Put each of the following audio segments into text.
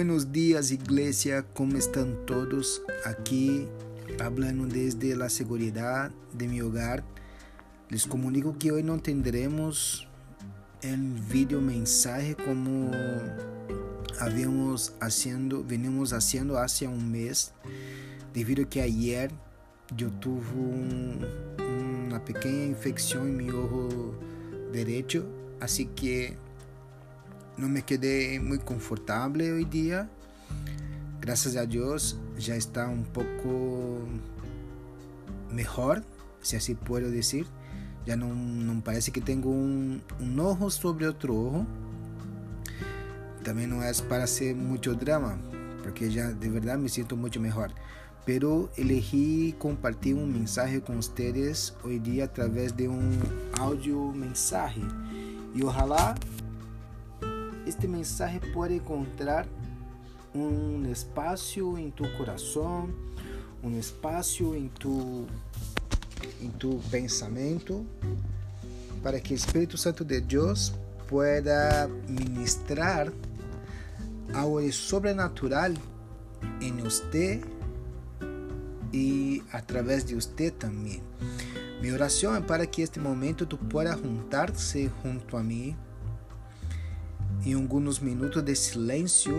buenos días iglesia, ¿cómo están todos? Aquí hablando desde la seguridad de mi hogar. Les comunico que hoy no tendremos el video mensaje como habíamos haciendo, venimos haciendo hace un mes, debido a que ayer yo tuve un, una pequeña infección en mi ojo derecho, así que no me quedé muy confortable hoy día. Gracias a Dios ya está un poco mejor, si así puedo decir. Ya no, no parece que tengo un, un, ojo sobre otro ojo. También no es para hacer mucho drama, porque ya de verdad me siento mucho mejor. Pero elegí compartir un mensaje con ustedes hoy día a través de un audio mensaje. Y ojalá este mensaje puede encontrar un espacio en tu corazón, un espacio en tu, en tu pensamiento, para que el Espíritu Santo de Dios pueda ministrar algo sobrenatural en usted y a través de usted también. Mi oración es para que este momento tú puedas juntarse junto a mí em alguns minutos de silêncio,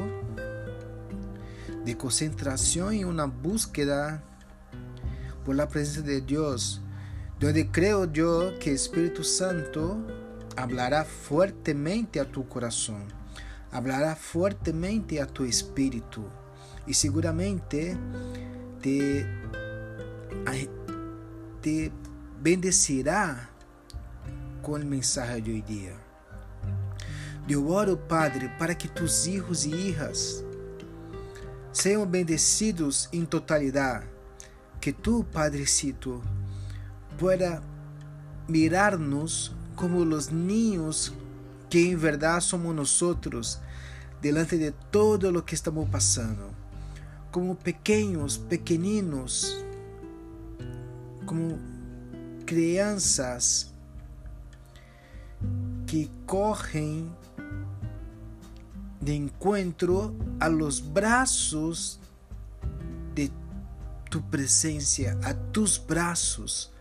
de concentração e uma búsqueda por la presença de Deus, donde creo yo que Espírito Santo hablará fuertemente a tu coração, hablará fuertemente a tu espírito e seguramente te, te bendecirá com o mensagem de hoje dia. Eu oro, Padre, para que tus hijos e hijas sejam bendecidos em totalidade, que tu, Padrecito, pueda mirar-nos como os niños que em verdade somos nós, delante de todo o que estamos passando, como pequenos, pequeninos, como crianças que correm de encuentro a los brazos de tu presencia, a tus brazos,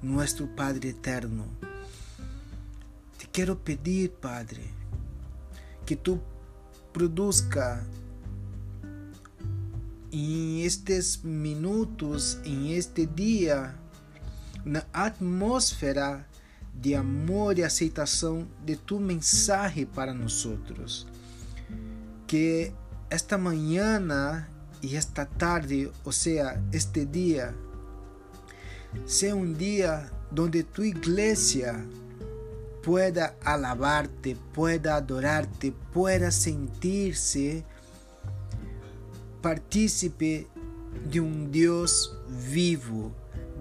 nuestro Padre eterno. Te quiero pedir, Padre, que tú produzca en estos minutos, en este día, una atmósfera de amor e aceitação de tu mensagem para nós que esta mañana y esta tarde, o sea, este día, sea un día donde tu iglesia pueda alabarte, pueda adorarte, pueda sentirse partícipe de un Dios vivo.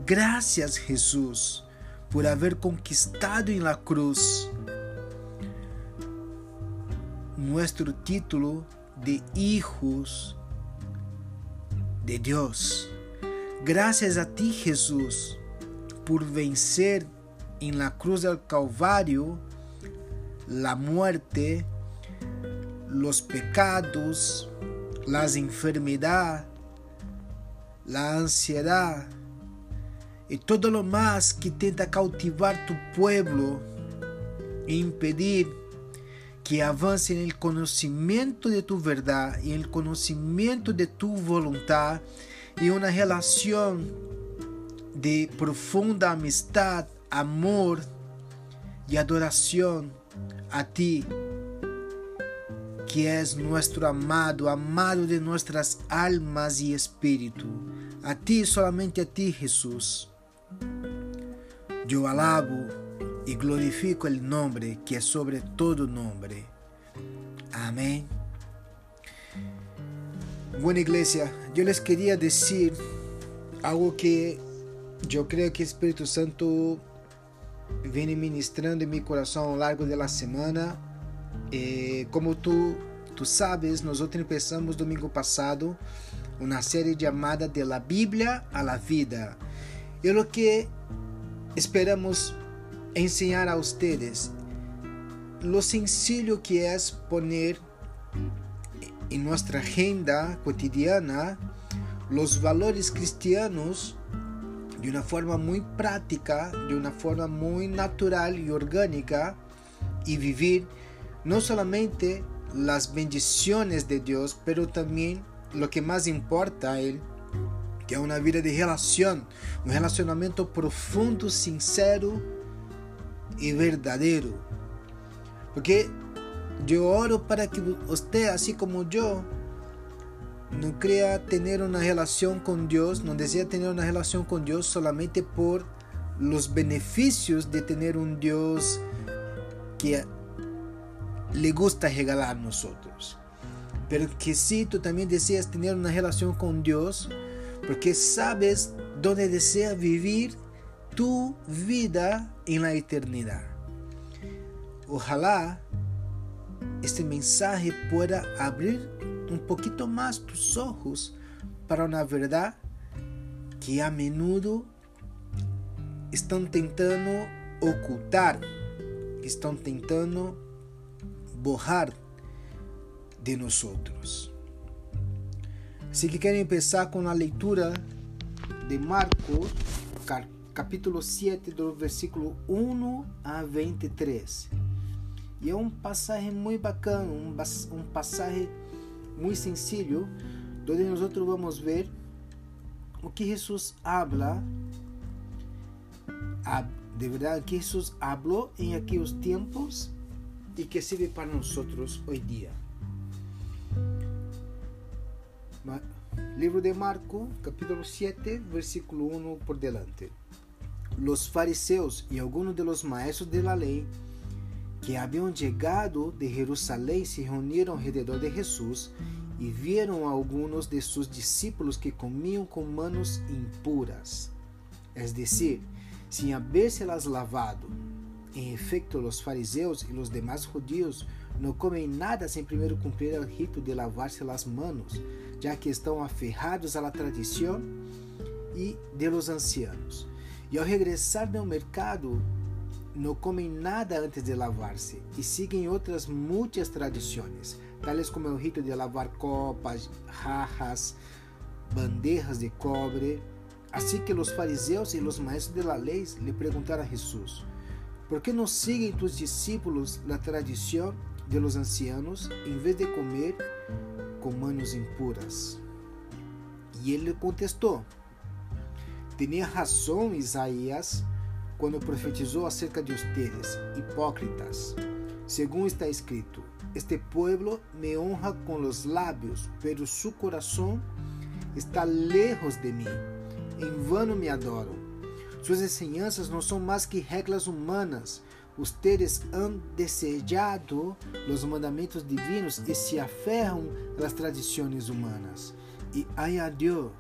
Gracias Jesús por haber conquistado en la cruz nuestro título de hijos de Dios. Gracias a ti, Jesús, por vencer en la cruz del Calvario la muerte, los pecados, las enfermedades, la ansiedad y todo lo más que tenta cautivar tu pueblo e impedir que avance en el conocimiento de tu verdad y el conocimiento de tu voluntad y una relación de profunda amistad, amor y adoración a ti, que es nuestro amado, amado de nuestras almas y espíritu. A ti, solamente a ti, Jesús. Yo alabo y glorifico el nombre que es sobre todo nombre. Amén. Bueno, iglesia, yo les quería decir algo que yo creo que el Espíritu Santo viene ministrando en mi corazón a lo largo de la semana. Eh, como tú, tú sabes, nosotros empezamos domingo pasado una serie llamada De la Biblia a la Vida. Y lo que esperamos enseñar a ustedes lo sencillo que es poner en nuestra agenda cotidiana los valores cristianos de una forma muy práctica, de una forma muy natural y orgánica y vivir no solamente las bendiciones de Dios, pero también lo que más importa a Él, que vida de relação, um relacionamento profundo, sincero e verdadeiro. Porque eu oro para que você, assim como eu, não crea ter uma relação com Deus, não deseja ter uma relação com Deus solamente por os benefícios de ter um Deus que le gusta regalar a nosotros. Pero que si tú también deseas tener una relación con Dios, porque sabes dónde desea vivir tu vida en la eternidad. Ojalá este mensaje pueda abrir un poquito más tus ojos para una verdad que a menudo están tentando ocultar, están tentando borrar de nosotros. Así que quiero empezar con la lectura de Marcos, capítulo 7, do versículo 1 a 23. E é um passagem muito bacana, um, um passagem muito sencillo, onde nós vamos ver o que Jesus habla, de verdade, que Jesus falou em aqueles tempos y que sirve para nosotros hoy día. Libro de Marco, capítulo 7, versículo 1 por delante. Los fariseos y algunos de los maestros de la ley que habían llegado de Jerusalén se reunieron alrededor de Jesús y vieron a algunos de sus discípulos que comían con manos impuras, es decir, sin habérselas lavado. Em efeito, os fariseus e os demais judíos não comem nada sem primeiro cumprir o rito de lavar-se as manos, já que estão aferrados à tradição e de los ancianos. E ao regressar do mercado, não comem nada antes de lavar-se e seguem outras muitas tradições, tais como o rito de lavar copas, jarras, bandejas de cobre. Assim que os fariseus e os maestros de la lei lhe perguntaram a Jesus: ¿Por qué no siguen tus discípulos la tradición de los ancianos en vez de comer con manos impuras? Y él le contestó, tenía razón Isaías cuando profetizó acerca de ustedes, hipócritas. Según está escrito, este pueblo me honra con los labios, pero su corazón está lejos de mí. En vano me adoran suas enseñanças não são mais que regras humanas. Ustedes han desejado os mandamentos divinos e se aferram às tradições humanas. E añadió,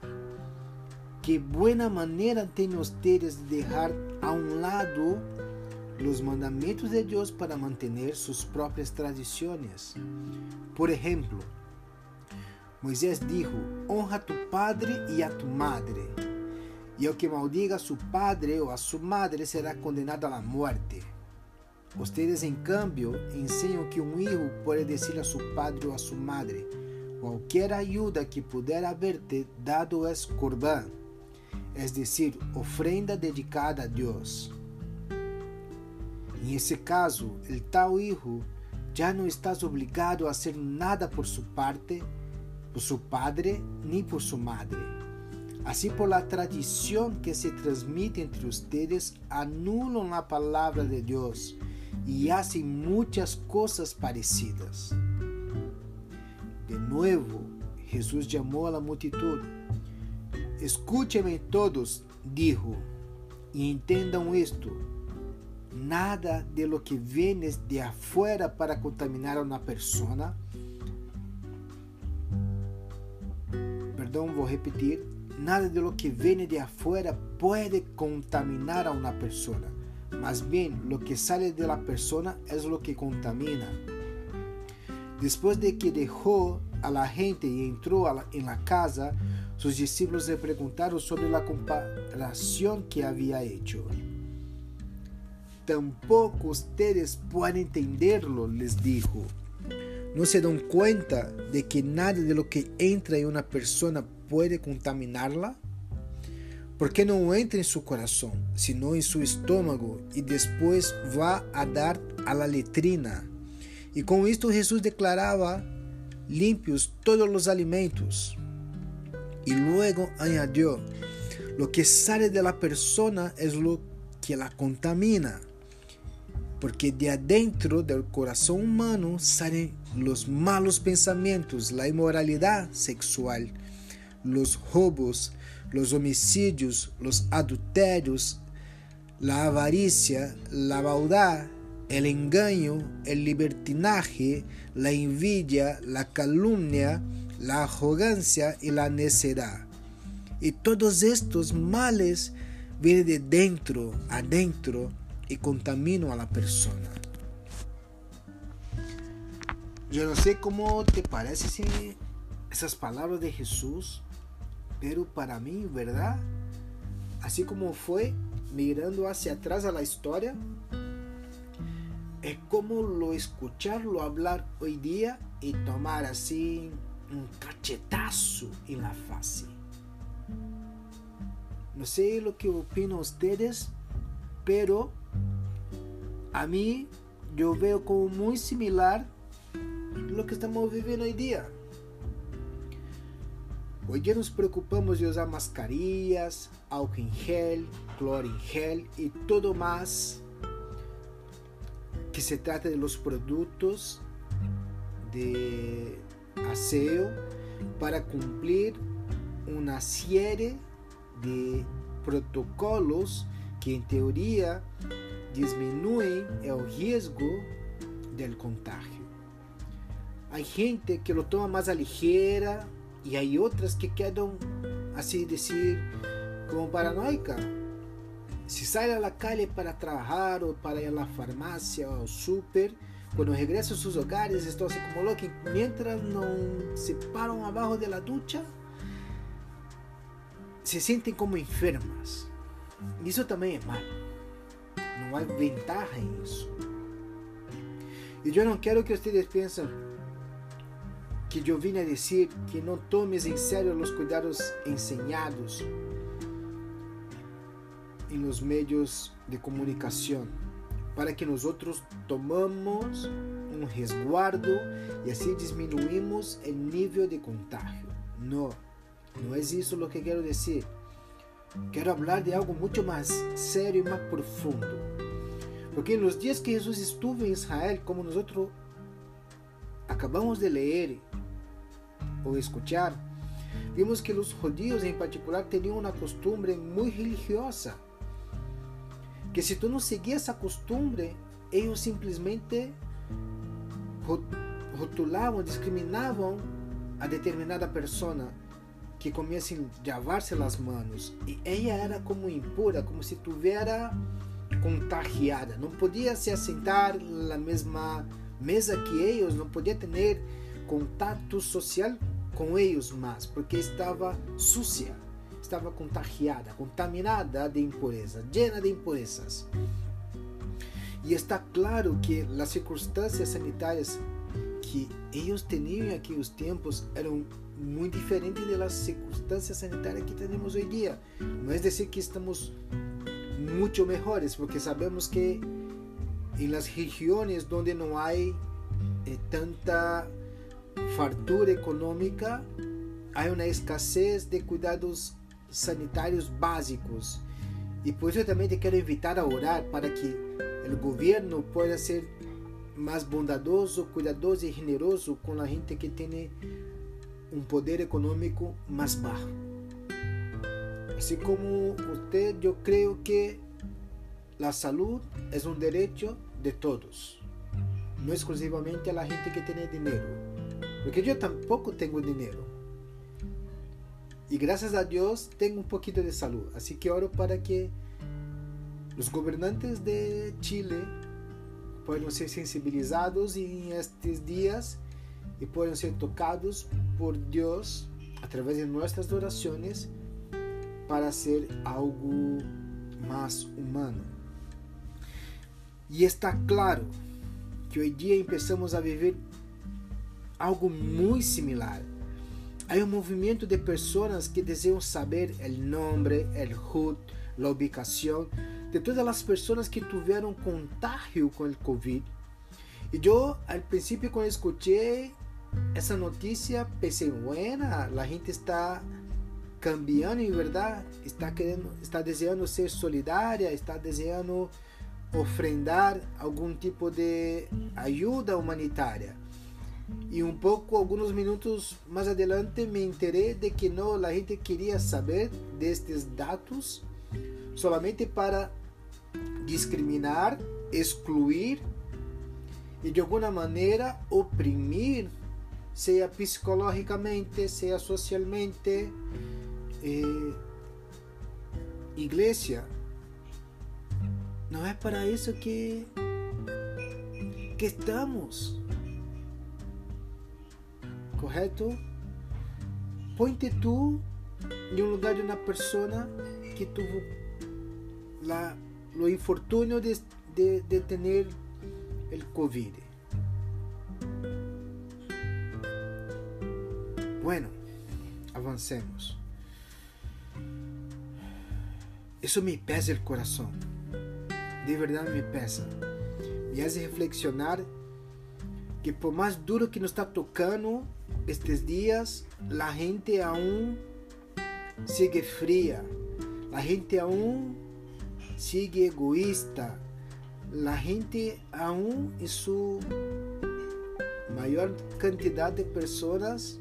que buena maneira têm ustedes de deixar a um lado os mandamentos de Deus para manter suas próprias tradições. Por exemplo, Moisés dijo, honra a tu padre e a tu madre y el que maldiga a su padre o a su madre será condenado a la muerte. Ustedes, en cambio, enseñan que un hijo puede decir a su padre o a su madre, cualquier ayuda que pudiera haberte dado es corbán, es decir, ofrenda dedicada a Dios. En ese caso, el tal hijo ya no estás obligado a hacer nada por su parte, por su padre ni por su madre Así por la tradición que se transmite entre ustedes, anulan la palabra de Dios y hacen muchas cosas parecidas. De nuevo, Jesús llamó a la multitud. Escúcheme todos, dijo, y entendan esto. Nada de lo que viene de afuera para contaminar a una persona. Perdón, voy a repetir Nada de lo que viene de afuera puede contaminar a una persona. Más bien, lo que sale de la persona es lo que contamina. Después de que dejó a la gente y entró en la casa, sus discípulos le preguntaron sobre la comparación que había hecho. Tampoco ustedes pueden entenderlo, les dijo. no se dan cuenta de que nada de lo que entra en una persona puede contaminarla? ¿Por qué no entra en su corazón, sino en su estómago y después va a dar la letrina? Y con esto Jesús declaraba limpios todos los alimentos. Y luego añadió, lo que sale de la persona es lo que la contamina porque de adentro del corazón humano salen los malos pensamientos, la inmoralidad sexual, los robos, los homicidios, los adulterios, la avaricia, la maldad, el engaño, el libertinaje, la envidia, la calumnia, la arrogancia y la necedad. Y todos estos males vienen de dentro, adentro, y contamino a la persona. Yo no sé cómo te parece si esas palabras de Jesús, pero para mí, ¿verdad? Así como fue mirando hacia atrás a la historia, es como lo escucharlo hablar hoy día y tomar así un cachetazo en la fase. No sé lo que opinan ustedes, pero a mí yo veo como muy similar lo que estamos viviendo hoy día. Hoy día nos preocupamos de usar mascarillas, álcool en gel, cloro gel y todo más que se trata de los productos de aseo para cumplir una serie de protocolos que en teoría disminuem el riesgo del contagio. Hay gente que lo toma más a ligera y hay otras que quedan, así decir, como paranoica. Si sale a la calle para trabajar o para ir a la farmacia o súper, cuando regresan a sus hogares están así como locos. Mientras no se paran abajo de la ducha, se sienten como enfermas. Y eso también es malo. No hay ventaja en eso. Y yo no quiero que ustedes piensen que yo vine a decir que no tomes en serio los cuidados enseñados en los medios de comunicación para que nosotros tomamos un resguardo y así disminuimos el nivel de contagio. No, no es eso lo que quiero decir. Quiero hablar de algo mucho más serio y más profundo. Porque en los días que Jesús estuvo en Israel, como nosotros acabamos de leer o escuchar, vimos que los judíos en particular tenían una costumbre muy religiosa. Que si tú no seguías esa costumbre, ellos simplemente rotulaban, discriminaban a determinada persona que comiesen a lavarse las manos y ella era como impura, como si tuviera contagiada. No podía se sentar en la misma mesa que ellos, no podía tener contacto social con ellos más, porque estaba sucia, estaba contagiada, contaminada de impureza, llena de impurezas. Y está claro que las circunstancias sanitarias que ellos tenían en aquellos tiempos eran muy diferente de las circunstancias sanitarias que tenemos hoy día. No es decir que estamos mucho mejores, porque sabemos que en las regiones donde no hay eh, tanta fartura económica, hay una escasez de cuidados sanitarios básicos. Y por eso también te quiero invitar a orar para que el gobierno pueda ser más bondadoso, cuidadoso y generoso con la gente que tiene un poder económico más bajo. Así como usted, yo creo que la salud es un derecho de todos, no exclusivamente a gente que tiene dinero, porque yo tampoco tengo dinero. Y gracias a Dios tengo un poquito de salud, así que oro para que los gobernantes de Chile puedan ser sensibilizados en estos días y puedan ser tocados por Dios a través de nuestras oraciones para hacer algo más humano. Y está claro que hoy día empezamos a vivir algo muito similar. Há um movimento de pessoas que desejam saber o nome, o HUD, a ubicação de todas as pessoas que tiveram contágio com o Covid. E eu, ao princípio, quando escutei essa notícia, pensei, buena, a gente está cambiando em verdade, está querendo, está desejando ser solidária, está desejando ofrendar algum tipo de ajuda humanitária. E um pouco, alguns minutos mais adelante, me enterei de que não, a gente queria saber destes dados solamente para discriminar, excluir e de alguma maneira oprimir, seja psicologicamente, seja socialmente. Eh, igreja, não é para isso que, que estamos correto? Ponte tú em um lugar de uma pessoa que tuvo la, lo infortunio de, de, de tener el COVID. Bueno, avancemos. Isso me pesa o coração. De verdade me pesa. Me hace reflexionar que por mais duro que nos está tocando, estes dias a gente aún sigue fria, a gente aún sigue egoísta, a gente aún em sua maior quantidade de pessoas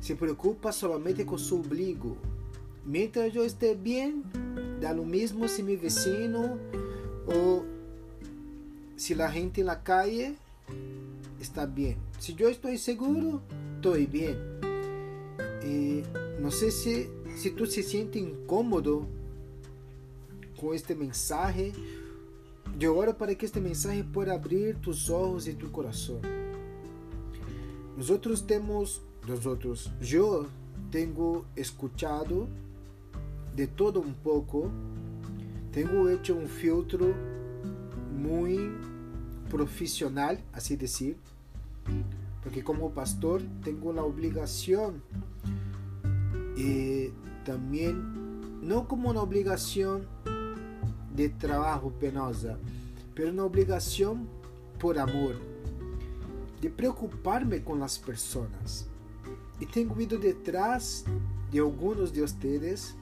se preocupa solamente com seu ombligo. Mientras eu esteja bem, dá lo mesmo se meu vecino ou se a gente na calle está bem. Se eu estou seguro, estou bem. E não sei se, se tu se sente incômodo com este mensagem. Eu oro para que este mensagem possa abrir tus olhos e tu outros temos, nós outros, eu tenho escutado de todo um pouco, tenho hecho um filtro muito profissional, assim dizer, porque como pastor tenho a obrigação e também não como uma obrigação de trabalho penosa, mas uma obrigação por amor, de preocupar-me com as pessoas. E tenho ido detrás de alguns de vocês,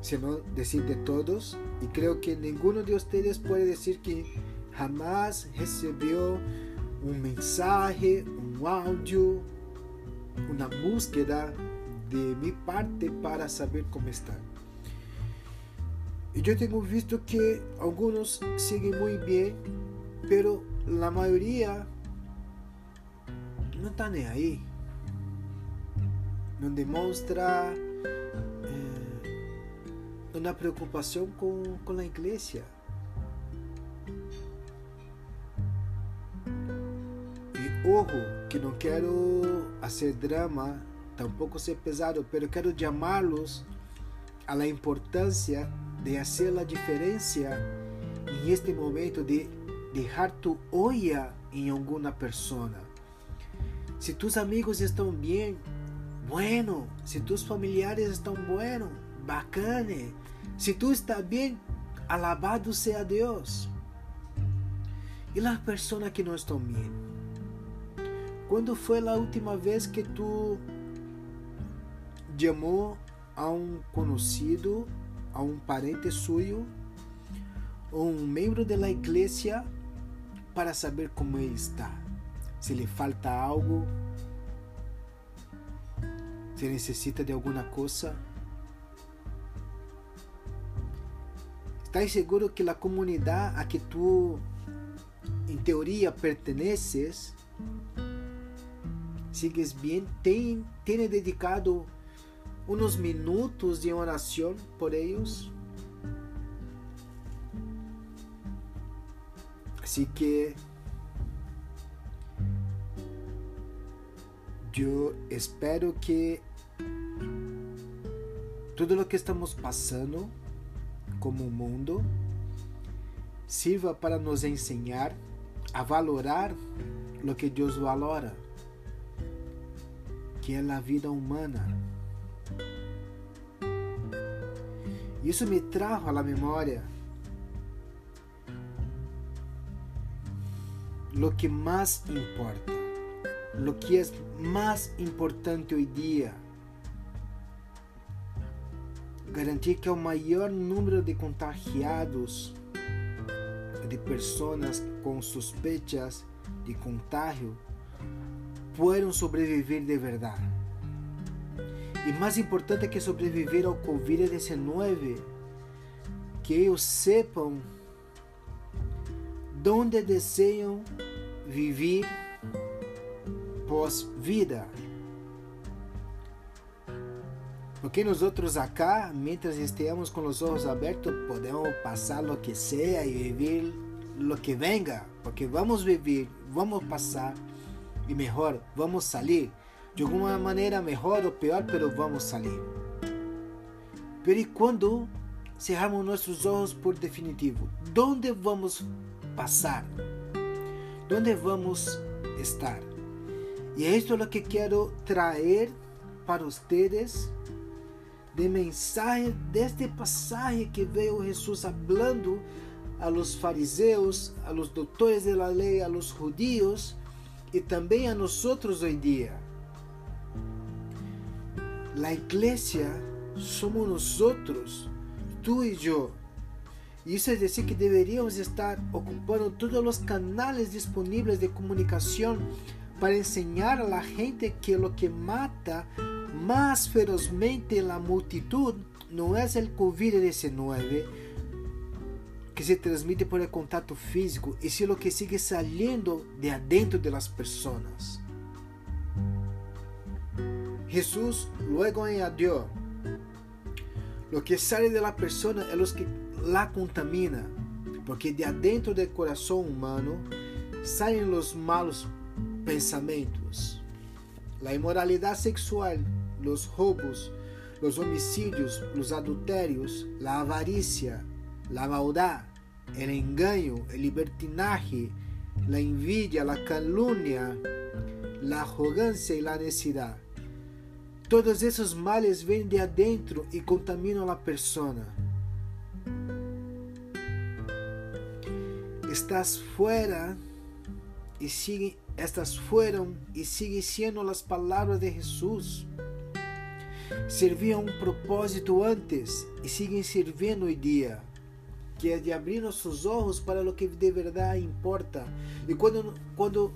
se não dizer de todos, e creio que nenhum de vocês pode dizer que jamás recebeu um mensagem, um áudio, uma búsqueda de minha parte para saber como está. E eu tenho visto que alguns seguem muito bem, pero a maioria não está nem aí. Não demonstra eh, uma preocupação com, com a igreja Ojo, que não quero fazer drama, tampouco ser pesado, pero quero chamá-los a la importância de fazer a diferença em este momento de deixar tu olla em alguma pessoa. Se tus amigos estão bem, bueno. Se tus familiares estão bueno, bacana. Se tu está bem, alabado seja Deus. E as pessoas que não estão bem? Quando foi a última vez que tu chamou a um conhecido, a um parente suyo, ou um membro da igreja para saber como ele está? Se lhe falta algo? Se necessita de alguma coisa? Estás seguro que a comunidade a que tu, em teoria, perteneces, sigues tem, tem dedicado uns minutos de oração por eles. Assim que eu espero que tudo o que estamos passando como mundo sirva para nos ensinar a valorar lo que Deus valora, que é a vida humana. Isso me trajo à memória lo que mais importa, lo que é mais importante hoje dia. Garantir que o maior número de contagiados, de pessoas com sospechas de contágio, puedan sobreviver de verdade. E mais importante que sobreviver ao Covid-19, que eles sepam onde desejam viver pós-vida. Porque nós outros acá, mientras estejamos com os olhos abertos, podemos passar o que seja e viver o que venga, porque vamos viver, vamos passar e melhor, vamos sair. De alguma maneira, melhor ou pior, pero vamos sair. Pero e quando cerramos nossos olhos por definitivo? Onde vamos passar? Onde vamos estar? E é isto o que quero trazer para vocês de mensagem deste passagem que veio Jesus falando a los fariseus, a los doutores da lei, a los judíos e também a nós hoje dia. A igreja somos nós, tu e eu. Isso é dizer que deveríamos estar ocupando todos os canais disponíveis de comunicação para enseñar a la gente que lo que mata más ferozmente la multitud no es el COVID-19 que se transmite por el contacto físico, si lo que sigue saliendo de adentro de las personas. Jesús luego añadió, lo que sale de la persona es lo que la contamina, porque de adentro del corazón humano salen los malos pensamentos, la inmoralidad sexual, los robos, los homicidios, los adulterios, la avaricia, la maldad, el engaño, el libertinaje, la envidia, la calumnia, la arrogancia y la necedad. Todos esos males vêm de adentro e contaminam a persona. Estás fora e sigue, estas foram e siguen sendo as palavras de Jesus. Serviam um propósito antes e seguem servindo hoje dia que é de abrir nossos olhos para o que de verdade importa. E quando, quando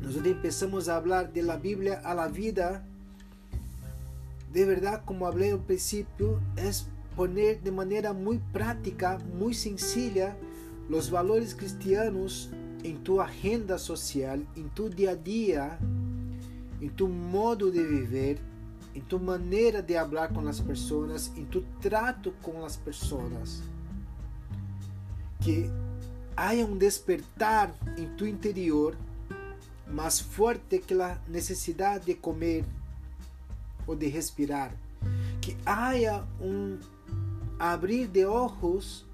nós começamos a falar da Bíblia a la vida, de verdade, como falei no princípio, é poner de maneira muito prática, muito sencilla, os valores cristianos em tua agenda social, em tu dia a dia, em tu modo de viver, em tu maneira de falar com as pessoas, em tu trato com as pessoas que haya um despertar em tu interior mais forte que a necessidade de comer ou de respirar. Que haya um abrir de olhos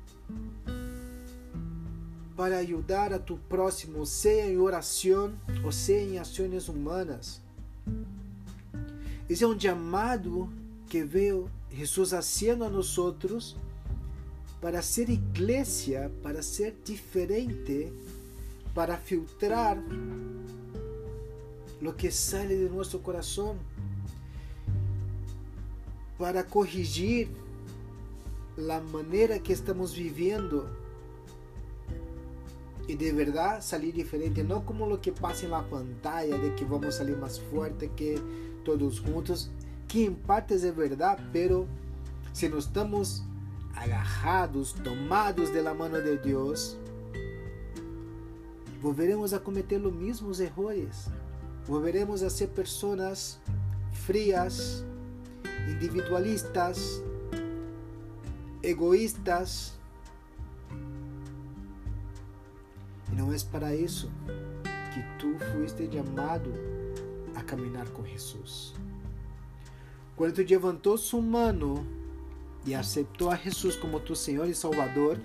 para ajudar a tu próximo, seja em oração ou seja em ações humanas. Esse é um chamado que veio Jesus haciendo a nós outros para ser iglesia, para ser diferente, para filtrar lo que sale de nuestro corazón, para corrigir la manera que estamos viviendo y de verdad salir diferente, no como lo que pasa en la pantalla de que vamos a salir más fuerte que todos juntos, que en parte es verdad, pero si no estamos agarrados, tomados de la mano de Deus, volveremos a cometer os mesmos erros. Volveremos a ser pessoas frias, individualistas, egoístas. E não é para isso que tu fuiste chamado a caminhar com Jesus. Quando levantou sua mano e aceitou a Jesus como tu Senhor e Salvador,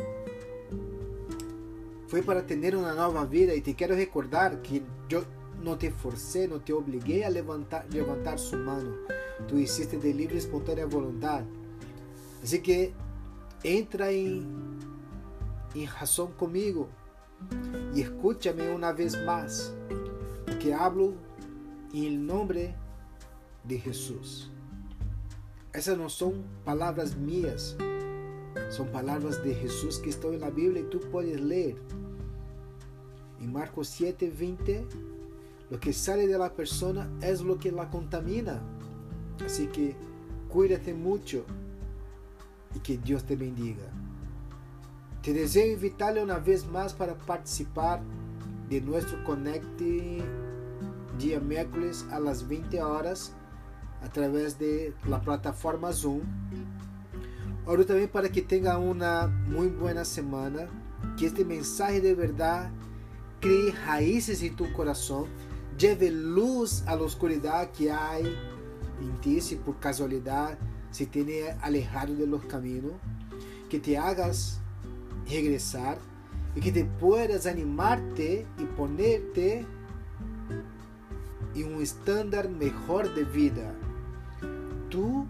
Foi para ter uma nova vida e te quero recordar que eu não te forcei, não te obriguei a levantar, levantar sua mão. Tu hiciste de livre e espontânea vontade. Assim que entra em, em razão comigo e escúchame uma vez mais, porque hablo em nome de Jesus. Essas não são palavras minhas, são palavras de Jesus que estão na Bíblia e tu podes ler. Em Marcos 7, 20, lo que sale de la persona es lo que la contamina. Así que cuídate mucho y que Dios te bendiga. Te deseo invitarle una vez más para participar de nuestro Connect día miércoles a las 20 horas a través de la plataforma Zoom. Oro también para que tenga una muy buena semana, que este mensaje de verdad cree raíces en tu corazón, lleve luz a la que hay en ti si por casualidad se tiene alejado de los que te hagas regresar y que te puedas animarte y ponerte en un estándar mejor de vida. Tú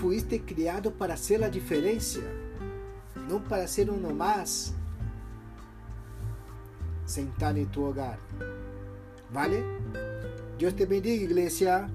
fuiste criado para ser a diferença, não para ser uno mais sentado em tu hogar. ¿Vale? Deus te bendiga, igreja.